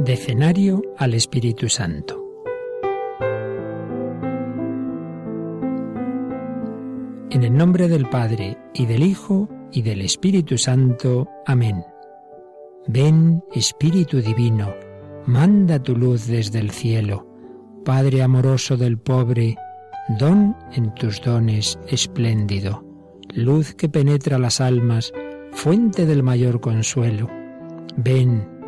Decenario al Espíritu Santo. En el nombre del Padre, y del Hijo, y del Espíritu Santo. Amén. Ven, Espíritu Divino, manda tu luz desde el cielo. Padre amoroso del pobre, don en tus dones espléndido, luz que penetra las almas, fuente del mayor consuelo. Ven,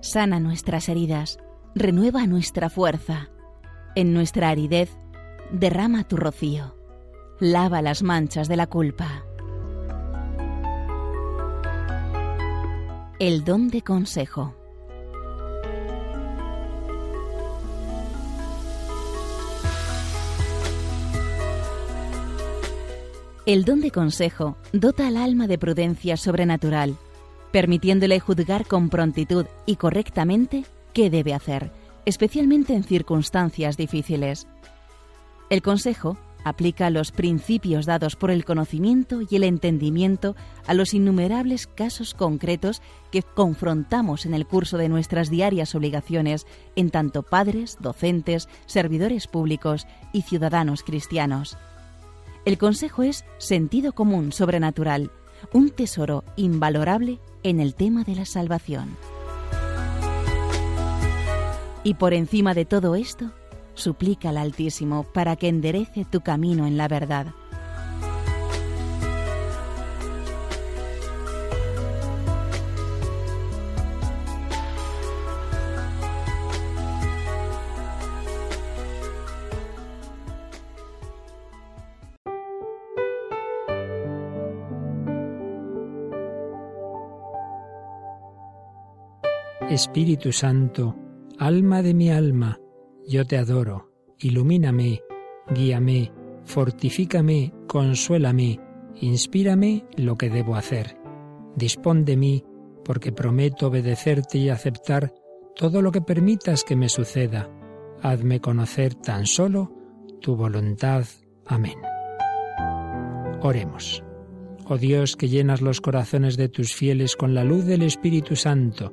Sana nuestras heridas, renueva nuestra fuerza. En nuestra aridez, derrama tu rocío, lava las manchas de la culpa. El don de consejo. El don de consejo dota al alma de prudencia sobrenatural permitiéndole juzgar con prontitud y correctamente qué debe hacer, especialmente en circunstancias difíciles. El consejo aplica los principios dados por el conocimiento y el entendimiento a los innumerables casos concretos que confrontamos en el curso de nuestras diarias obligaciones en tanto padres, docentes, servidores públicos y ciudadanos cristianos. El consejo es sentido común sobrenatural, un tesoro invalorable en el tema de la salvación. Y por encima de todo esto, suplica al Altísimo para que enderece tu camino en la verdad Espíritu Santo, alma de mi alma, yo te adoro, ilumíname, guíame, fortifícame, consuélame, inspírame lo que debo hacer. Dispón de mí, porque prometo obedecerte y aceptar todo lo que permitas que me suceda. Hazme conocer tan solo tu voluntad. Amén. Oremos. Oh Dios, que llenas los corazones de tus fieles con la luz del Espíritu Santo,